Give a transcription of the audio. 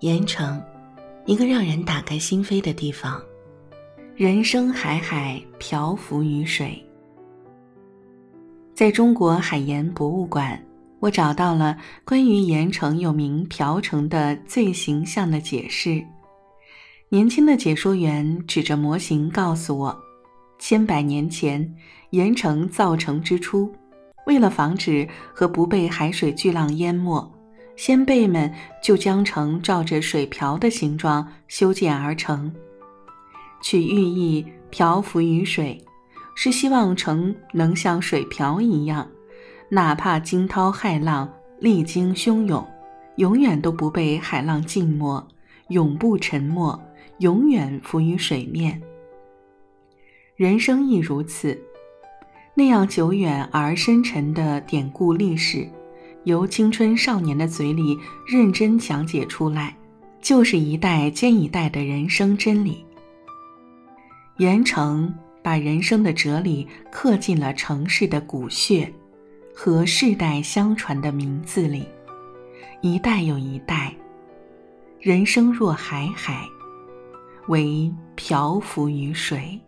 盐城，一个让人打开心扉的地方。人生海海，漂浮于水。在中国海盐博物馆，我找到了关于盐城又名“瓢城”的最形象的解释。年轻的解说员指着模型告诉我，千百年前，盐城造城之初。为了防止和不被海水巨浪淹没，先辈们就将城照着水瓢的形状修建而成。取寓意漂浮于水，是希望城能像水瓢一样，哪怕惊涛骇浪、历经汹涌，永远都不被海浪浸没，永不沉没，永远浮于水面。人生亦如此，那样久远而深沉的典故历史，由青春少年的嘴里认真讲解出来，就是一代接一代的人生真理。盐城把人生的哲理刻进了城市的骨血和世代相传的名字里，一代又一代。人生若海海，唯漂浮于水。